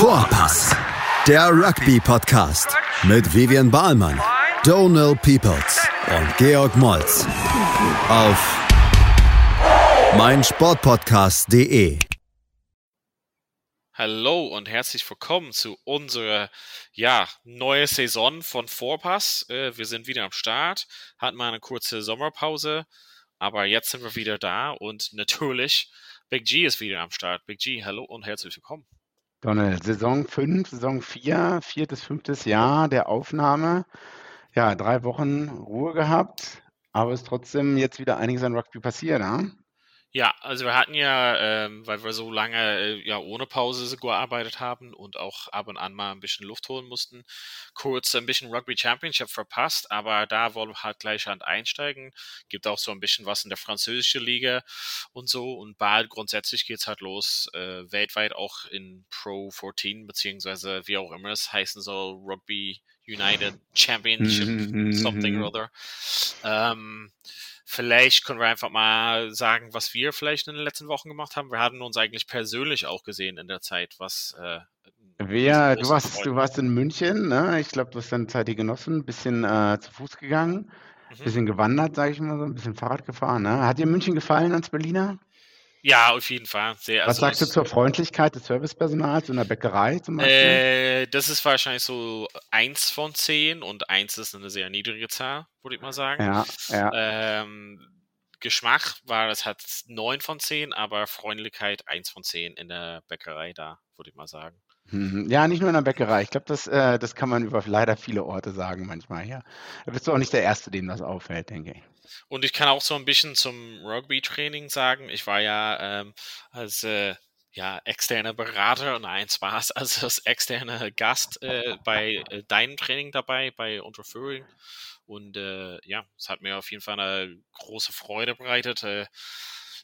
Vorpass, der Rugby-Podcast mit Vivian Bahlmann, Donal Peoples und Georg Moltz auf meinsportpodcast.de. Hallo und herzlich willkommen zu unserer ja, neue Saison von Vorpass. Äh, wir sind wieder am Start, hatten mal eine kurze Sommerpause, aber jetzt sind wir wieder da und natürlich Big G ist wieder am Start. Big G, hallo und herzlich willkommen. Donald, Saison 5, Saison 4, viertes, fünftes Jahr der Aufnahme. Ja, drei Wochen Ruhe gehabt, aber es ist trotzdem jetzt wieder einiges an Rugby passiert, ne? Ja, also wir hatten ja, ähm, weil wir so lange äh, ja ohne Pause gearbeitet haben und auch ab und an mal ein bisschen Luft holen mussten, kurz ein bisschen Rugby Championship verpasst, aber da wollen wir halt gleich an einsteigen. Gibt auch so ein bisschen was in der französischen Liga und so und bald grundsätzlich geht's halt los, äh, weltweit auch in Pro 14, beziehungsweise wie auch immer es heißen soll, Rugby United Championship, something or other. Ähm, Vielleicht können wir einfach mal sagen, was wir vielleicht in den letzten Wochen gemacht haben. Wir hatten uns eigentlich persönlich auch gesehen in der Zeit, was. Äh, Wer, du warst, du warst in München, ne? Ich glaube, du hast deine Zeit hier genossen, ein bisschen äh, zu Fuß gegangen, ein mhm. bisschen gewandert, sage ich mal so, ein bisschen Fahrrad gefahren. Ne? Hat dir München gefallen als Berliner? Ja, auf jeden Fall. Sehr, Was also sagst du zur Freundlichkeit des Servicepersonals in der Bäckerei zum Beispiel? Äh, das ist wahrscheinlich so eins von zehn und eins ist eine sehr niedrige Zahl, würde ich mal sagen. Ja, ja. Ähm, Geschmack war das hat neun von zehn, aber Freundlichkeit eins von zehn in der Bäckerei da, würde ich mal sagen. Mhm. Ja, nicht nur in der Bäckerei. Ich glaube, das, äh, das kann man über leider viele Orte sagen manchmal. Ja. Da bist du auch nicht der Erste, dem das auffällt, denke ich. Und ich kann auch so ein bisschen zum Rugby-Training sagen. Ich war ja ähm, als äh, ja, externer Berater, nein, Spaß, also als externer Gast äh, bei äh, deinem Training dabei, bei Unterführung. Und äh, ja, es hat mir auf jeden Fall eine große Freude bereitet, äh,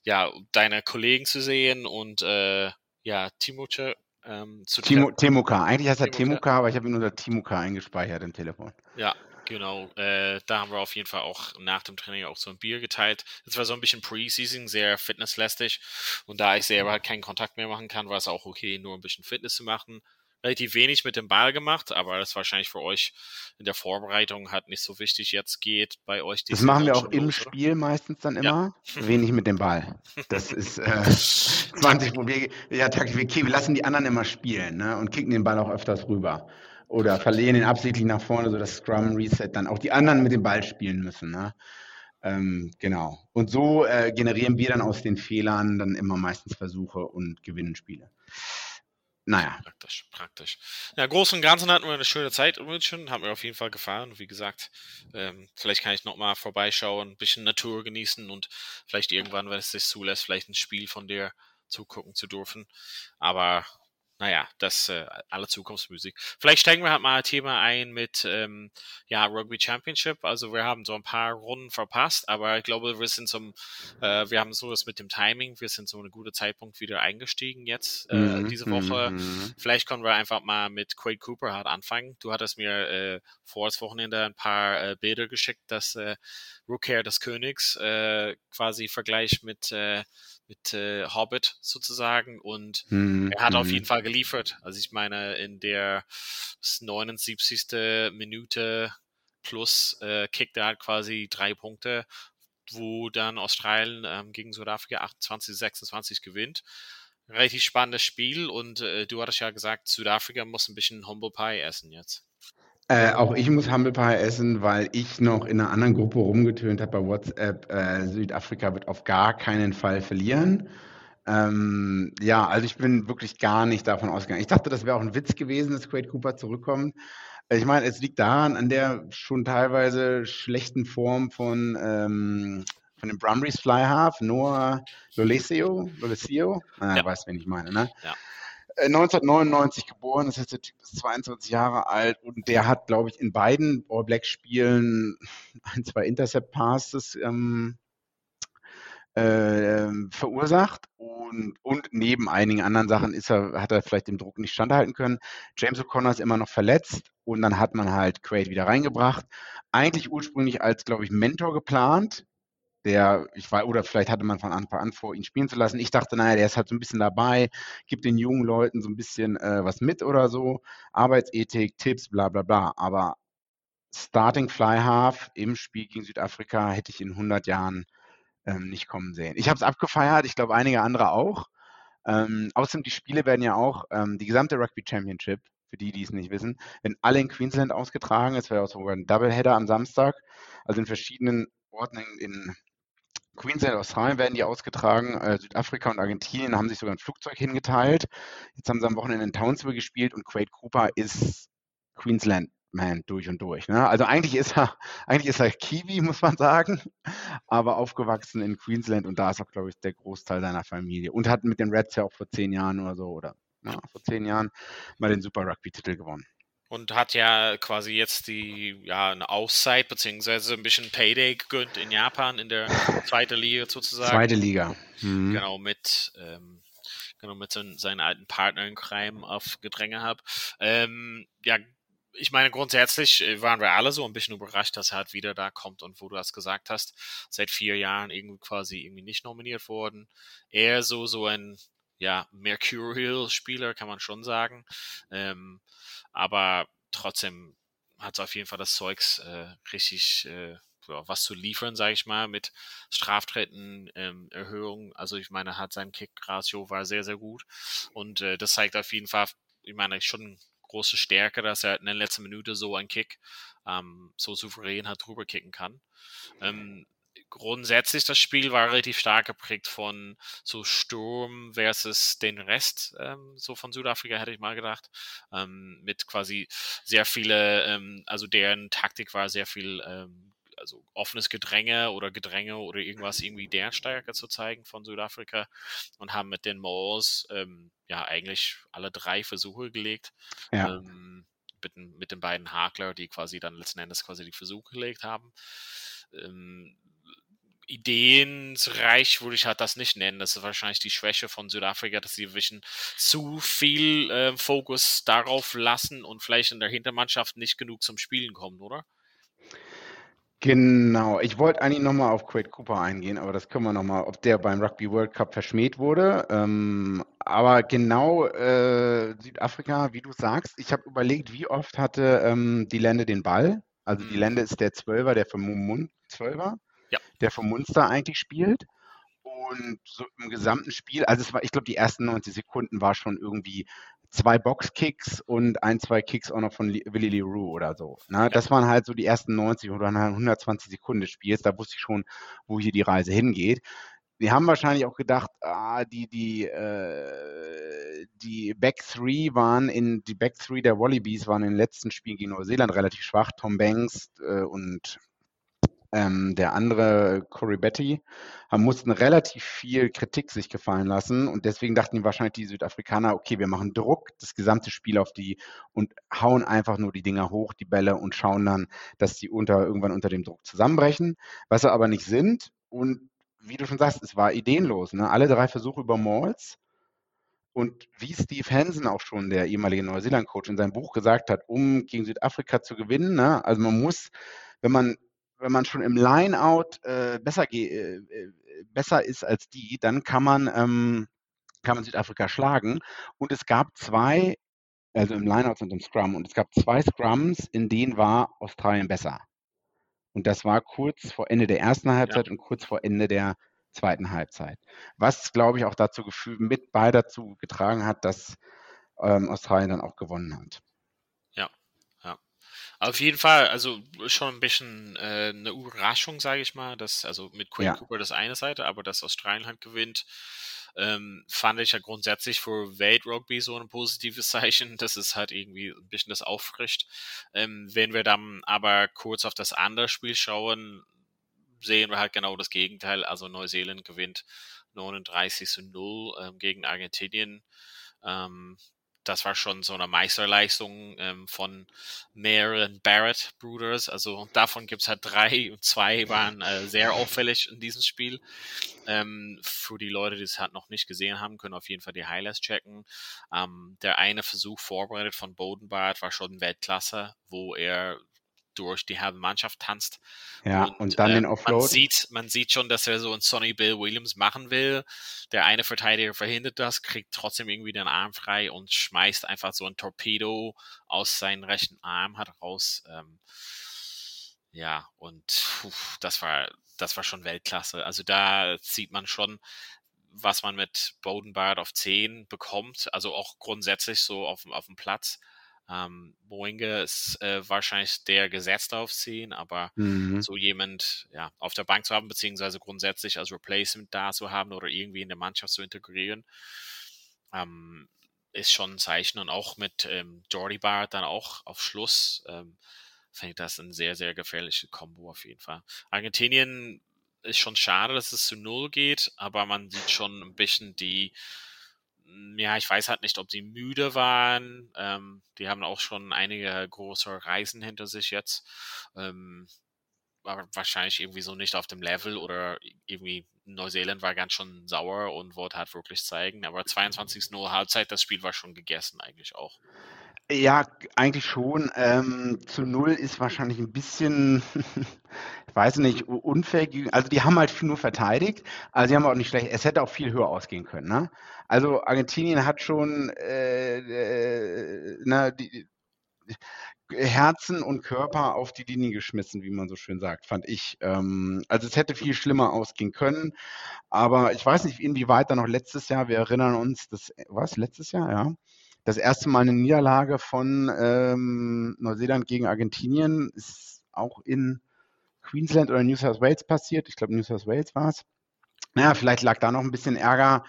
ja, deine Kollegen zu sehen und äh, ja, Timoche ähm, zu Timo, Temuka, eigentlich heißt er Temuka, aber ich habe ihn unter Timuka eingespeichert im Telefon. Ja, Genau, äh, da haben wir auf jeden Fall auch nach dem Training auch so ein Bier geteilt. Das war so ein bisschen Preseason, sehr fitnesslästig. Und da ich selber halt keinen Kontakt mehr machen kann, war es auch okay, nur ein bisschen Fitness zu machen. Relativ wenig mit dem Ball gemacht, aber das wahrscheinlich für euch in der Vorbereitung halt nicht so wichtig jetzt geht bei euch. Das machen wir auch im los, Spiel meistens dann immer. Ja. Wenig mit dem Ball. Das ist äh, 20 wir, ja, wir, wir lassen die anderen immer spielen ne, und kicken den Ball auch öfters rüber oder verlieren ihn absichtlich nach vorne, sodass Scrum Reset dann auch die anderen mit dem Ball spielen müssen. Ne? Ähm, genau. Und so äh, generieren wir dann aus den Fehlern dann immer meistens Versuche und gewinnen Spiele. Naja. Praktisch, praktisch. Ja, groß und Ganzen hatten wir eine schöne Zeit in München, haben wir auf jeden Fall gefahren. Wie gesagt, ähm, vielleicht kann ich nochmal vorbeischauen, ein bisschen Natur genießen und vielleicht irgendwann, wenn es sich zulässt, vielleicht ein Spiel von dir zugucken zu dürfen. Aber naja, das äh, alle Zukunftsmusik. Vielleicht steigen wir halt mal ein Thema ein mit ähm, ja, Rugby Championship. Also wir haben so ein paar Runden verpasst, aber ich glaube, wir sind zum, äh, wir haben so das mit dem Timing, wir sind so einen guten Zeitpunkt wieder eingestiegen jetzt äh, mhm. diese Woche. Mhm. Vielleicht können wir einfach mal mit Quade Cooper halt anfangen. Du hattest mir äh, vor das Wochenende ein paar äh, Bilder geschickt, dass äh, Rooker des Königs äh, quasi Vergleich mit äh, mit äh, Hobbit sozusagen und mhm. er hat auf jeden mhm. Fall geliefert. Also ich meine, in der 79. Minute plus äh, kickt er halt quasi drei Punkte, wo dann Australien ähm, gegen Südafrika 28, 26 gewinnt. Relativ spannendes Spiel und äh, du hattest ja gesagt, Südafrika muss ein bisschen Humble Pie essen jetzt. Äh, auch ich muss Humble Pie essen, weil ich noch in einer anderen Gruppe rumgetönt habe bei WhatsApp. Äh, Südafrika wird auf gar keinen Fall verlieren. Ähm, ja, also ich bin wirklich gar nicht davon ausgegangen. Ich dachte, das wäre auch ein Witz gewesen, dass Quade Cooper zurückkommt. Ich meine, es liegt daran, an der schon teilweise schlechten Form von, ähm, von dem Brumbies Fly Half, Noah Lolesio, Lolesio, ah, ja. weiß, wen ich meine, ne? Ja. 1999 äh, geboren, das heißt, der Typ ist 22 Jahre alt und der hat, glaube ich, in beiden All Black Spielen ein, zwei Intercept Passes ähm, äh, verursacht und, und neben einigen anderen Sachen ist er, hat er vielleicht dem Druck nicht standhalten können. James O'Connor ist immer noch verletzt und dann hat man halt Quaid wieder reingebracht. Eigentlich ursprünglich als, glaube ich, Mentor geplant, der, ich war, oder vielleicht hatte man von Anfang an vor, ihn spielen zu lassen. Ich dachte, naja, der ist halt so ein bisschen dabei, gibt den jungen Leuten so ein bisschen äh, was mit oder so, Arbeitsethik, Tipps, bla bla bla. Aber Starting Fly Half im Spiel gegen Südafrika hätte ich in 100 Jahren ähm, nicht kommen sehen. Ich habe es abgefeiert, ich glaube einige andere auch. Ähm, außerdem, die Spiele werden ja auch, ähm, die gesamte Rugby Championship, für die, die es nicht wissen, werden alle in Queensland ausgetragen. Es wäre auch sogar ein Doubleheader am Samstag, also in verschiedenen Orten in, in Queensland, Australien werden die ausgetragen. Äh, Südafrika und Argentinien haben sich sogar ein Flugzeug hingeteilt. Jetzt haben sie am Wochenende in Townsville gespielt und Quade Cooper ist Queensland man durch und durch. Ne? Also eigentlich ist er, eigentlich ist er Kiwi, muss man sagen, aber aufgewachsen in Queensland und da ist auch, glaube ich, der Großteil seiner Familie und hat mit den Reds ja auch vor zehn Jahren oder so oder ja, vor zehn Jahren mal den Super Rugby-Titel gewonnen. Und hat ja quasi jetzt die, ja, eine Auszeit beziehungsweise ein bisschen Payday gegönnt in Japan in der zweiten Liga sozusagen. Zweite Liga. Mhm. Genau, mit, ähm, genau, mit seinen, seinen alten Partner in Crime auf Gedränge habe. Ähm, ja, ich meine, grundsätzlich äh, waren wir alle so ein bisschen überrascht, dass er halt wieder da kommt und wo du das gesagt hast, seit vier Jahren irgendwie quasi irgendwie nicht nominiert worden. Eher so, so ein, ja, Mercurial-Spieler, kann man schon sagen. Ähm, aber trotzdem hat es auf jeden Fall das Zeugs äh, richtig äh, was zu liefern, sage ich mal, mit Straftreten, ähm, Erhöhung. Also ich meine, hat sein Kick-Ratio war sehr, sehr gut. Und äh, das zeigt auf jeden Fall, ich meine, schon große Stärke, dass er in der letzten Minute so einen Kick ähm, so souverän hat drüber kicken kann. Ähm, grundsätzlich das Spiel war relativ stark geprägt von so Sturm versus den Rest ähm, so von Südafrika hätte ich mal gedacht ähm, mit quasi sehr viele ähm, also deren Taktik war sehr viel ähm, also offenes Gedränge oder Gedränge oder irgendwas irgendwie deren Stärke zu zeigen von Südafrika und haben mit den Moors ähm, ja eigentlich alle drei Versuche gelegt. Ja. Ähm, mit, mit, den beiden Hakler, die quasi dann letzten Endes quasi die Versuche gelegt haben. Ähm, ideenreich würde ich halt das nicht nennen. Das ist wahrscheinlich die Schwäche von Südafrika, dass sie ein bisschen zu viel äh, Fokus darauf lassen und vielleicht in der Hintermannschaft nicht genug zum Spielen kommen, oder? Genau, ich wollte eigentlich nochmal auf Quade Cooper eingehen, aber das können wir nochmal, ob der beim Rugby World Cup verschmäht wurde. Ähm, aber genau äh, Südafrika, wie du sagst, ich habe überlegt, wie oft hatte ähm, die Lände den Ball. Also die mhm. Lände ist der Zwölfer, der vom Mun Zwölfer, ja. der vom Munster eigentlich spielt. Und so im gesamten Spiel, also es war, ich glaube, die ersten 90 Sekunden war schon irgendwie zwei Boxkicks und ein, zwei Kicks auch noch von Willy Leroux oder so. Ne? Ja. Das waren halt so die ersten 90 oder 120 Sekunden des Spiels. Da wusste ich schon, wo hier die Reise hingeht. Wir haben wahrscheinlich auch gedacht, ah, die, die, äh, die Back Three waren in, die Back Three der Wallabies waren in den letzten Spielen gegen Neuseeland relativ schwach. Tom Banks äh, und ähm, der andere Corey Betty, haben, mussten relativ viel Kritik sich gefallen lassen und deswegen dachten wahrscheinlich die Südafrikaner, okay, wir machen Druck, das gesamte Spiel auf die und hauen einfach nur die Dinger hoch, die Bälle und schauen dann, dass die unter, irgendwann unter dem Druck zusammenbrechen, was sie aber nicht sind und wie du schon sagst, es war ideenlos. Ne? Alle drei Versuche über Malls und wie Steve Hansen auch schon, der ehemalige Neuseeland-Coach, in seinem Buch gesagt hat, um gegen Südafrika zu gewinnen, ne? also man muss, wenn man wenn man schon im Lineout äh, besser, äh, äh, besser ist als die, dann kann man, ähm, kann man Südafrika schlagen. Und es gab zwei, also im Lineout und im Scrum, und es gab zwei Scrums, in denen war Australien besser. Und das war kurz vor Ende der ersten Halbzeit ja. und kurz vor Ende der zweiten Halbzeit. Was, glaube ich, auch dazu gefühlt, mit bei dazu getragen hat, dass ähm, Australien dann auch gewonnen hat. Auf jeden Fall, also schon ein bisschen äh, eine Überraschung, sage ich mal, dass, also mit Quinn ja. Cooper das eine Seite, aber dass Australien halt gewinnt, ähm, fand ich ja grundsätzlich für Welt-Rugby so ein positives Zeichen, dass es halt irgendwie ein bisschen das auffrischt. Ähm, wenn wir dann aber kurz auf das andere Spiel schauen, sehen wir halt genau das Gegenteil. Also Neuseeland gewinnt 39 zu 0 ähm, gegen Argentinien. Ähm, das war schon so eine Meisterleistung ähm, von mehreren Barrett Brothers. Also davon gibt es halt drei und zwei waren äh, sehr auffällig in diesem Spiel. Ähm, für die Leute, die es halt noch nicht gesehen haben, können auf jeden Fall die Highlights checken. Ähm, der eine Versuch vorbereitet von Bodenbart war schon Weltklasse, wo er durch die halbe Mannschaft tanzt. Ja, und, und dann äh, den Offload. Man sieht, man sieht schon, dass er so ein Sonny Bill Williams machen will. Der eine Verteidiger verhindert das, kriegt trotzdem irgendwie den Arm frei und schmeißt einfach so ein Torpedo aus seinem rechten Arm heraus. Ähm, ja, und puh, das war, das war schon Weltklasse. Also da sieht man schon, was man mit Bodenbart auf 10 bekommt, also auch grundsätzlich so auf, auf dem Platz. Ähm, Moinge ist äh, wahrscheinlich der Gesetzte auf 10, aber mhm. so jemand ja, auf der Bank zu haben, beziehungsweise grundsätzlich als Replacement da zu haben oder irgendwie in der Mannschaft zu integrieren, ähm, ist schon ein Zeichen. Und auch mit ähm, Jordi Bart dann auch auf Schluss ähm, finde ich das ein sehr, sehr gefährliches Kombo auf jeden Fall. Argentinien ist schon schade, dass es zu Null geht, aber man sieht schon ein bisschen die, ja, ich weiß halt nicht, ob sie müde waren. Ähm, die haben auch schon einige große Reisen hinter sich jetzt. Ähm, war wahrscheinlich irgendwie so nicht auf dem Level oder irgendwie Neuseeland war ganz schon sauer und wollte halt wirklich zeigen. Aber 22 0 Halbzeit, das Spiel war schon gegessen eigentlich auch. Ja, eigentlich schon. Ähm, zu null ist wahrscheinlich ein bisschen, ich weiß nicht, unfair. Also die haben halt nur verteidigt, also sie haben auch nicht schlecht. Es hätte auch viel höher ausgehen können. Ne? Also Argentinien hat schon äh, äh, na, die, Herzen und Körper auf die Linie geschmissen, wie man so schön sagt, fand ich. Ähm, also es hätte viel schlimmer ausgehen können, aber ich weiß nicht, inwieweit da noch letztes Jahr, wir erinnern uns, das was letztes Jahr, ja das erste Mal eine Niederlage von ähm, Neuseeland gegen Argentinien ist auch in Queensland oder New South Wales passiert. Ich glaube, New South Wales war es. Naja, vielleicht lag da noch ein bisschen Ärger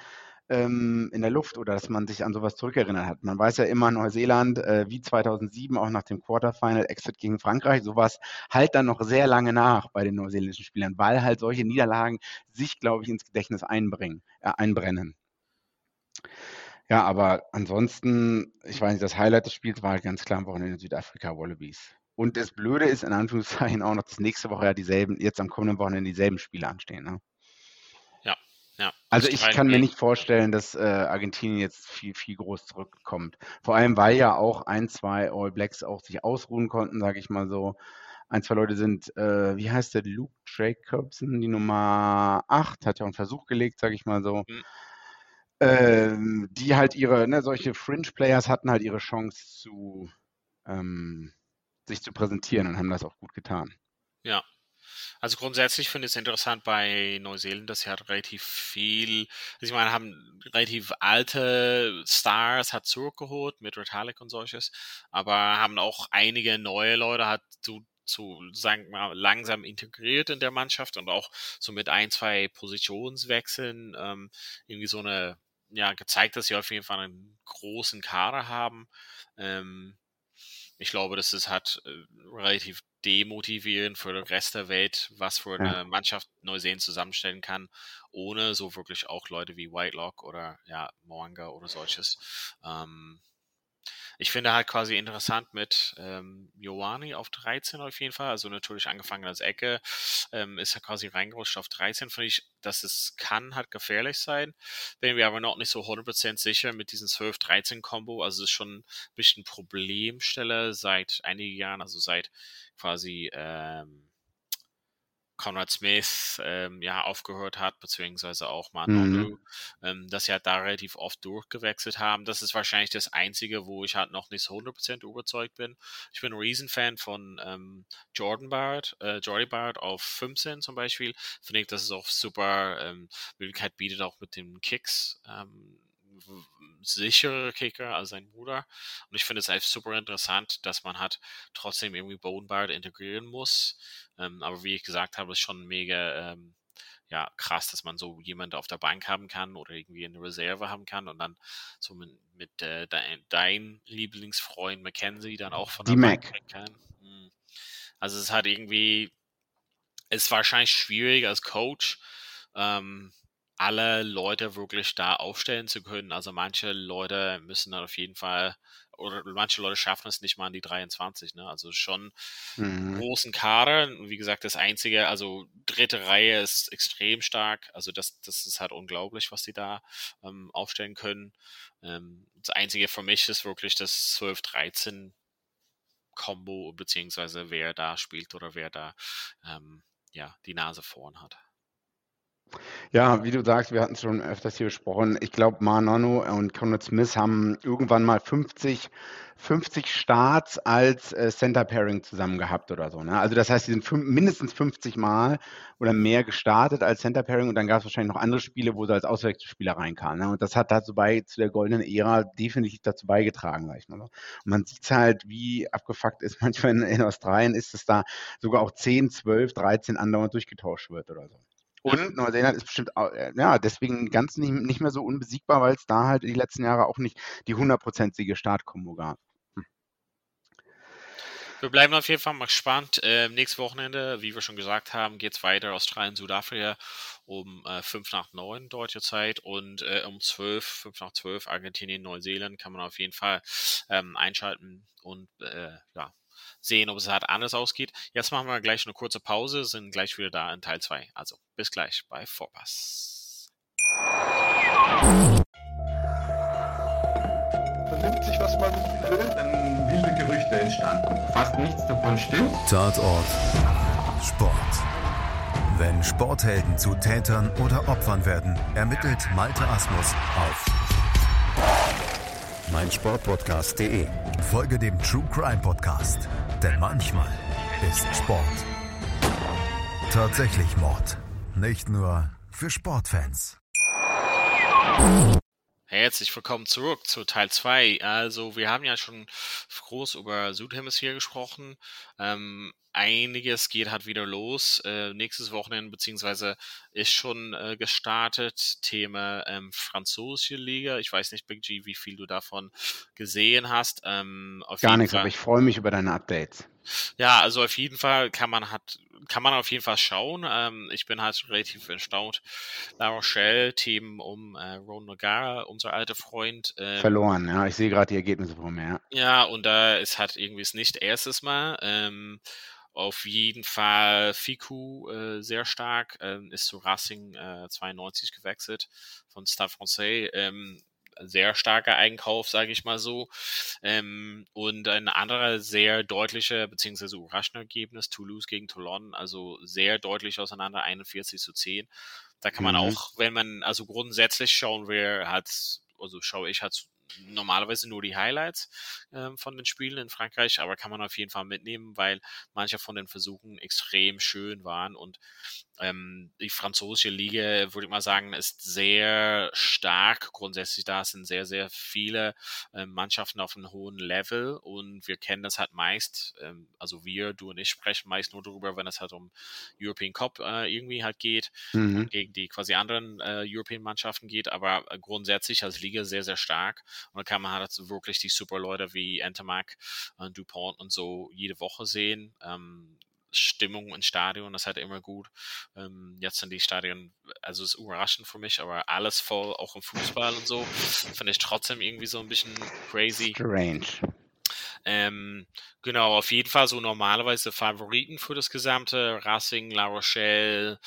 ähm, in der Luft oder dass man sich an sowas zurückerinnert hat. Man weiß ja immer, Neuseeland, äh, wie 2007, auch nach dem Quarterfinal-Exit gegen Frankreich, sowas halt dann noch sehr lange nach bei den neuseeländischen Spielern, weil halt solche Niederlagen sich, glaube ich, ins Gedächtnis einbringen, äh, einbrennen. Ja, aber ansonsten, ich weiß nicht, das Highlight des Spiels war halt ganz klar am Wochenende Südafrika Wallabies. Und das Blöde ist in Anführungszeichen auch noch, dass nächste Woche ja dieselben, jetzt am kommenden Wochenende dieselben Spiele anstehen. Ne? Ja, ja. Also ich kann mir nicht vorstellen, dass äh, Argentinien jetzt viel, viel groß zurückkommt. Vor allem, weil ja auch ein, zwei All Blacks auch sich ausruhen konnten, sage ich mal so. Ein, zwei Leute sind, äh, wie heißt der, Luke Jacobson, die Nummer 8, hat ja auch einen Versuch gelegt, sage ich mal so. Mhm ähm, die halt ihre, ne, solche Fringe-Players hatten halt ihre Chance zu ähm, sich zu präsentieren und haben das auch gut getan. Ja. Also grundsätzlich finde ich es interessant bei Neuseeland, dass sie halt relativ viel, also ich meine, haben relativ alte Stars hat zurückgeholt mit Retallick und solches, aber haben auch einige neue Leute hat zu zu, sagen wir mal, langsam integriert in der Mannschaft und auch so mit ein, zwei Positionswechseln ähm, irgendwie so eine ja, gezeigt, dass sie auf jeden Fall einen großen Kader haben. Ähm, ich glaube, das ist halt äh, relativ demotivierend für den Rest der Welt, was für eine ja. Mannschaft Neuseen zusammenstellen kann, ohne so wirklich auch Leute wie Whitelock oder ja, Moanga oder solches. Ähm, ich finde halt quasi interessant mit ähm, Joani auf 13 auf jeden Fall. Also natürlich angefangen als Ecke, ähm, ist er quasi reingerutscht auf 13. Finde ich, dass es kann halt gefährlich sein. Bin wir aber noch nicht so 100% sicher mit diesem 12-13-Kombo. Also es ist schon ein bisschen Problemstelle seit einigen Jahren, also seit quasi ähm, Conrad Smith ähm, ja aufgehört hat, beziehungsweise auch Manolo, mhm. ähm, dass sie halt da relativ oft durchgewechselt haben. Das ist wahrscheinlich das Einzige, wo ich halt noch nicht so 100% überzeugt bin. Ich bin ein Riesenfan von ähm, Jordan Bard, äh, Jordy Bard auf 15 zum Beispiel. Finde ich, dass es auch super ähm, Möglichkeit bietet, auch mit den Kicks ähm, sichere Kicker als sein Bruder. Und ich finde es einfach super interessant, dass man hat trotzdem irgendwie Bodenbart integrieren muss. Ähm, aber wie ich gesagt habe, ist schon mega ähm, ja, krass, dass man so jemanden auf der Bank haben kann oder irgendwie eine Reserve haben kann und dann so mit, mit äh, dein, dein, Lieblingsfreund Mackenzie dann auch von der Die Bank Mac. kann. Hm. Also es hat irgendwie, es ist wahrscheinlich schwierig als Coach, ähm, alle Leute wirklich da aufstellen zu können. Also manche Leute müssen dann auf jeden Fall, oder manche Leute schaffen es nicht mal an die 23, ne? Also schon mhm. großen Kader. Wie gesagt, das einzige, also dritte Reihe ist extrem stark. Also das, das ist halt unglaublich, was die da ähm, aufstellen können. Ähm, das einzige für mich ist wirklich das 12, 13 Combo, beziehungsweise wer da spielt oder wer da ähm, ja, die Nase vorn hat. Ja, wie du sagst, wir hatten es schon öfters hier besprochen. Ich glaube, Marnono und Conrad Smith haben irgendwann mal 50, 50 Starts als äh, Center Pairing zusammen gehabt oder so. Ne? Also das heißt, sie sind mindestens 50 Mal oder mehr gestartet als Center Pairing und dann gab es wahrscheinlich noch andere Spiele, wo sie als Auswechselspieler reinkamen. Ne? Und das hat dazu bei zu der goldenen Ära definitiv dazu beigetragen, sag ich mal. Und man sieht halt, wie abgefuckt ist manchmal in, in Australien ist, dass da sogar auch 10, 12, 13 andauernd durchgetauscht wird oder so. Und Neuseeland ist bestimmt, äh, ja, deswegen ganz nicht, nicht mehr so unbesiegbar, weil es da halt die letzten Jahre auch nicht die hundertprozentige Startkombo gab. Hm. Wir bleiben auf jeden Fall mal gespannt. Ähm, nächstes Wochenende, wie wir schon gesagt haben, geht es weiter Australien, Südafrika um äh, 5 nach 9 deutsche Zeit und äh, um 12, 5 nach 12 Argentinien, Neuseeland kann man auf jeden Fall ähm, einschalten und äh, ja, sehen, ob es halt anders ausgeht. Jetzt machen wir gleich eine kurze Pause, sind gleich wieder da in Teil 2. Also bis gleich bei Vorpass. Vernimmt sich, was man will, dann wilde Gerüchte entstanden. Fast nichts davon stimmt. Tatort Sport. Wenn Sporthelden zu Tätern oder Opfern werden, ermittelt Malte Asmus auf meinsportpodcast.de. Folge dem True Crime Podcast, denn manchmal ist Sport tatsächlich Mord. Nicht nur für Sportfans. Herzlich willkommen zurück zu Teil 2. Also, wir haben ja schon groß über Südhemisphäre gesprochen. Ähm, einiges geht halt wieder los. Äh, nächstes Wochenende, beziehungsweise ist schon äh, gestartet. Thema ähm, französische Liga. Ich weiß nicht, Big G, wie viel du davon gesehen hast. Ähm, Gar nichts, Fall. aber ich freue mich über deine Updates. Ja, also auf jeden Fall kann man hat kann man auf jeden Fall schauen. Ähm, ich bin halt relativ erstaunt. La Rochelle, Team um äh, Ron Nogara, unser alter Freund. Ähm, Verloren, ja. Ich sehe gerade die Ergebnisse vor mir. Ja. und da ist halt irgendwie es nicht erstes Mal. Ähm, auf jeden Fall Fiku äh, sehr stark, ähm, ist zu Racing äh, 92 gewechselt von Stade Francais. Ähm, sehr starker Einkauf, sage ich mal so. Ähm, und ein anderer sehr deutlicher bzw. überraschender Ergebnis, Toulouse gegen Toulon, also sehr deutlich auseinander, 41 zu 10. Da kann man mhm. auch, wenn man also grundsätzlich schauen will, hat, also schaue ich halt normalerweise nur die Highlights ähm, von den Spielen in Frankreich, aber kann man auf jeden Fall mitnehmen, weil manche von den Versuchen extrem schön waren und ähm, die französische Liga, würde ich mal sagen, ist sehr stark. Grundsätzlich da sind sehr, sehr viele ähm, Mannschaften auf einem hohen Level und wir kennen das halt meist, ähm, also wir, du und ich sprechen meist nur darüber, wenn es halt um European Cup äh, irgendwie halt geht mhm. gegen die quasi anderen äh, European Mannschaften geht, aber äh, grundsätzlich als Liga sehr, sehr stark und da kann man halt wirklich die super Leute wie Entermac, äh, DuPont und so jede Woche sehen. Ähm, Stimmung im Stadion, das halt immer gut. Ähm, jetzt sind die Stadien, also ist überraschend für mich, aber alles voll, auch im Fußball und so, finde ich trotzdem irgendwie so ein bisschen crazy. Strange. Ähm, genau, auf jeden Fall so normalerweise Favoriten für das gesamte Racing, La Rochelle,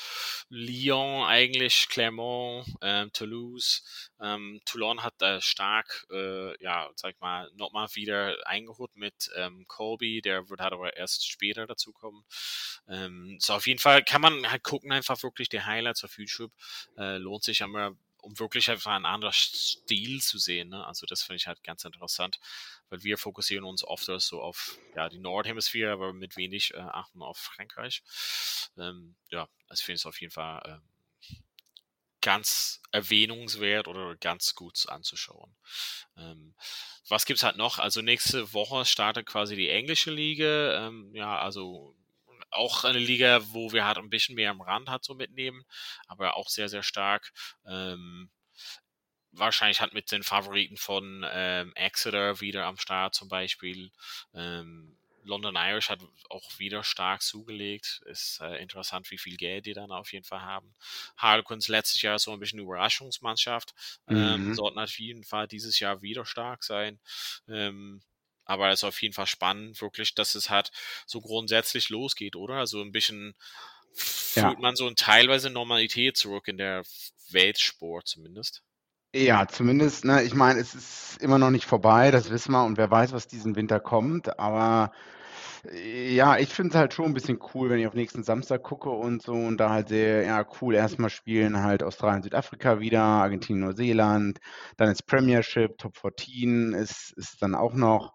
Lyon eigentlich, Clermont, ähm, Toulouse. Ähm, Toulon hat da stark, äh, ja, sag mal, nochmal wieder eingeholt mit ähm, Colby, der wird halt aber erst später dazukommen. Ähm, so auf jeden Fall kann man halt gucken, einfach wirklich die Highlights auf YouTube. Äh, lohnt sich immer um wirklich einfach einen anderen Stil zu sehen. Ne? Also das finde ich halt ganz interessant, weil wir fokussieren uns oft so auf ja, die Nordhemisphäre, aber mit wenig äh, achten auf Frankreich. Ähm, ja, das finde ich auf jeden Fall äh, ganz erwähnungswert oder ganz gut anzuschauen. Ähm, was gibt's halt noch? Also nächste Woche startet quasi die englische Liga. Ähm, ja, also auch eine Liga, wo wir halt ein bisschen mehr am Rand hat so mitnehmen, aber auch sehr, sehr stark. Ähm, wahrscheinlich halt mit den Favoriten von ähm, Exeter wieder am Start zum Beispiel. Ähm, London Irish hat auch wieder stark zugelegt. Ist äh, interessant, wie viel Geld die dann auf jeden Fall haben. Harlequins letztes Jahr so ein bisschen Überraschungsmannschaft. Ähm, mhm. sollten auf jeden Fall dieses Jahr wieder stark sein. Ähm, aber es ist auf jeden Fall spannend, wirklich, dass es halt so grundsätzlich losgeht, oder? Also ein bisschen ja. fühlt man so ein teilweise Normalität zurück in der Weltsport zumindest. Ja, zumindest, ne, ich meine, es ist immer noch nicht vorbei, das wissen wir und wer weiß, was diesen Winter kommt, aber Ja, ich finde es halt schon ein bisschen cool, wenn ich auf nächsten Samstag gucke und so und da halt sehr, ja, cool, erstmal spielen halt Australien, Südafrika wieder, Argentinien, Neuseeland, dann ist Premiership, Top 14 ist, ist dann auch noch.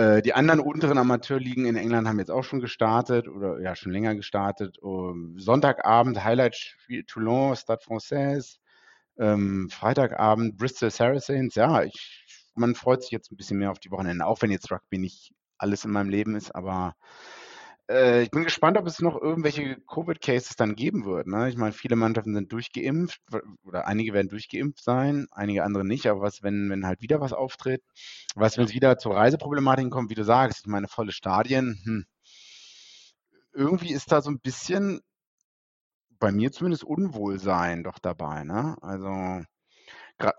Äh, die anderen unteren Amateurligen in England haben jetzt auch schon gestartet oder ja, schon länger gestartet. Sonntagabend Highlight-Spiel Toulon, Stade Française. Ähm, Freitagabend Bristol Saracens. Ja, ich, man freut sich jetzt ein bisschen mehr auf die Wochenende, auch wenn jetzt Rugby nicht alles in meinem Leben ist, aber äh, ich bin gespannt, ob es noch irgendwelche Covid-Cases dann geben wird. Ne? Ich meine, viele Mannschaften sind durchgeimpft oder einige werden durchgeimpft sein, einige andere nicht. Aber was, wenn, wenn halt wieder was auftritt? Was, wenn es wieder zur Reiseproblematik kommt, wie du sagst? Ich meine, volle Stadien. Hm. Irgendwie ist da so ein bisschen bei mir zumindest Unwohlsein doch dabei. Ne? Also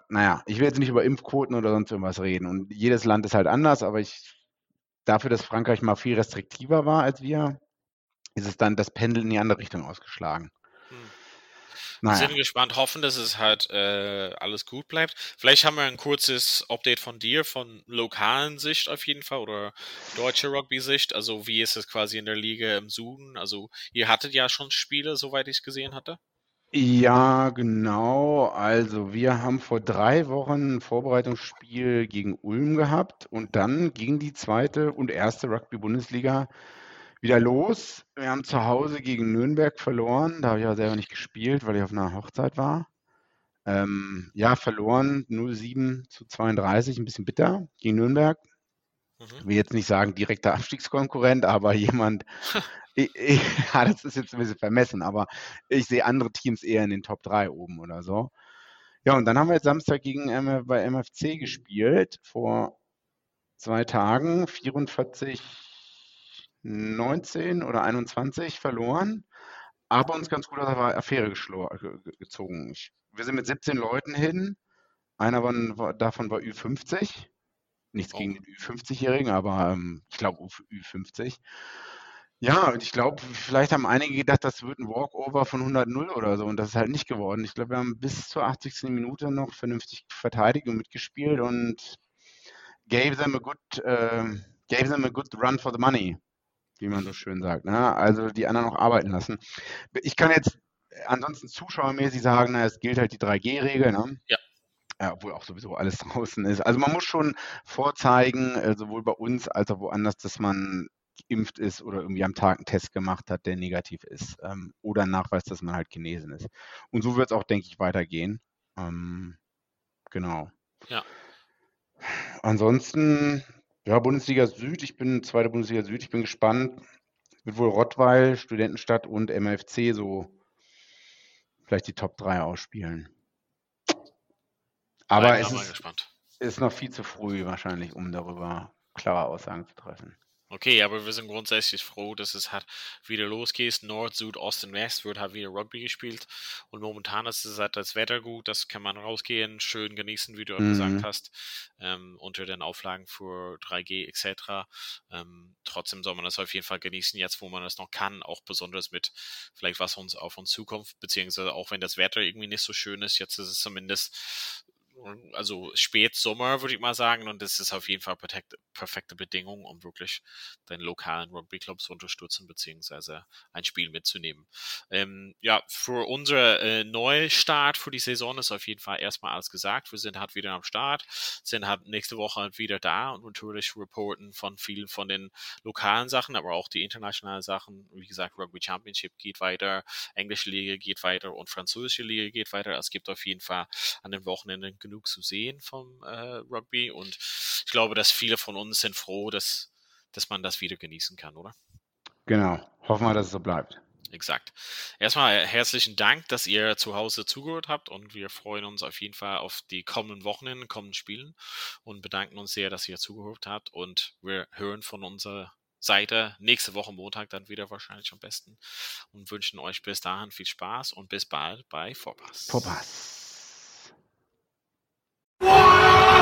naja, ich will jetzt nicht über Impfquoten oder sonst irgendwas reden. Und jedes Land ist halt anders, aber ich dafür, dass Frankreich mal viel restriktiver war als wir, ist es dann das Pendel in die andere Richtung ausgeschlagen. Hm. Naja. Wir sind gespannt, hoffen, dass es halt äh, alles gut bleibt. Vielleicht haben wir ein kurzes Update von dir, von lokalen Sicht auf jeden Fall oder deutsche Rugby-Sicht. Also wie ist es quasi in der Liga im Süden? Also ihr hattet ja schon Spiele, soweit ich es gesehen hatte. Ja, genau. Also wir haben vor drei Wochen ein Vorbereitungsspiel gegen Ulm gehabt und dann ging die zweite und erste Rugby-Bundesliga wieder los. Wir haben zu Hause gegen Nürnberg verloren. Da habe ich aber selber nicht gespielt, weil ich auf einer Hochzeit war. Ähm, ja, verloren 07 zu 32, ein bisschen bitter gegen Nürnberg. Mhm. Ich will jetzt nicht sagen direkter Abstiegskonkurrent, aber jemand, ich, ich, ja, das ist jetzt ein bisschen vermessen, aber ich sehe andere Teams eher in den Top 3 oben oder so. Ja, und dann haben wir jetzt Samstag gegen MF, bei MFC gespielt, vor zwei Tagen, 44, 19 oder 21 verloren, aber uns ganz gut aus der Affäre gezogen. Ich, wir sind mit 17 Leuten hin, einer war, davon war Ü50, nichts gegen den Ü50-Jährigen, aber ähm, ich glaube Ü50. Ja, und ich glaube, vielleicht haben einige gedacht, das wird ein Walkover von 100-0 oder so und das ist halt nicht geworden. Ich glaube, wir haben bis zur 80. Minute noch vernünftig verteidigt und mitgespielt und gave them a good, äh, gave them a good run for the money, wie man so schön sagt. Ne? Also die anderen auch arbeiten lassen. Ich kann jetzt ansonsten zuschauermäßig sagen, na, es gilt halt die 3G-Regel. Ne? Ja. Ja, obwohl auch sowieso alles draußen ist. Also man muss schon vorzeigen, äh, sowohl bei uns als auch woanders, dass man geimpft ist oder irgendwie am Tag einen Test gemacht hat, der negativ ist ähm, oder Nachweis, dass man halt genesen ist. Und so wird es auch, denke ich, weitergehen. Ähm, genau. Ja. Ansonsten, ja, Bundesliga Süd, ich bin zweite Bundesliga Süd, ich bin gespannt. Wird wohl Rottweil, Studentenstadt und MFC so vielleicht die Top 3 ausspielen. Aber es ist, ist noch viel zu früh wahrscheinlich, um darüber klare Aussagen zu treffen. Okay, aber wir sind grundsätzlich froh, dass es halt wieder losgeht. Nord, Süd, Ost und West wird halt wieder Rugby gespielt. Und momentan ist es halt das Wetter gut, das kann man rausgehen, schön genießen, wie du mhm. gesagt hast, ähm, unter den Auflagen für 3G etc. Ähm, trotzdem soll man das auf jeden Fall genießen, jetzt wo man das noch kann, auch besonders mit vielleicht was uns auf uns zukommt, beziehungsweise auch wenn das Wetter irgendwie nicht so schön ist, jetzt ist es zumindest also Spätsommer, würde ich mal sagen. Und das ist auf jeden Fall perfekte, perfekte Bedingung, um wirklich den lokalen Rugby-Club zu unterstützen, beziehungsweise ein Spiel mitzunehmen. Ähm, ja, für unsere äh, Neustart für die Saison ist auf jeden Fall erstmal alles gesagt. Wir sind halt wieder am Start, sind halt nächste Woche halt wieder da und natürlich reporten von vielen von den lokalen Sachen, aber auch die internationalen Sachen. Wie gesagt, Rugby Championship geht weiter, englische Liga geht weiter und französische Liga geht weiter. Es gibt auf jeden Fall an den Wochenenden genug zu sehen vom äh, Rugby und ich glaube, dass viele von uns sind froh, dass, dass man das wieder genießen kann, oder? Genau. Hoffen wir, dass es so bleibt. Exakt. Erstmal herzlichen Dank, dass ihr zu Hause zugehört habt und wir freuen uns auf jeden Fall auf die kommenden Wochenenden, kommenden Spielen und bedanken uns sehr, dass ihr zugehört habt und wir hören von unserer Seite nächste Woche Montag dann wieder wahrscheinlich am besten und wünschen euch bis dahin viel Spaß und bis bald bei Vorpass. Vorpass.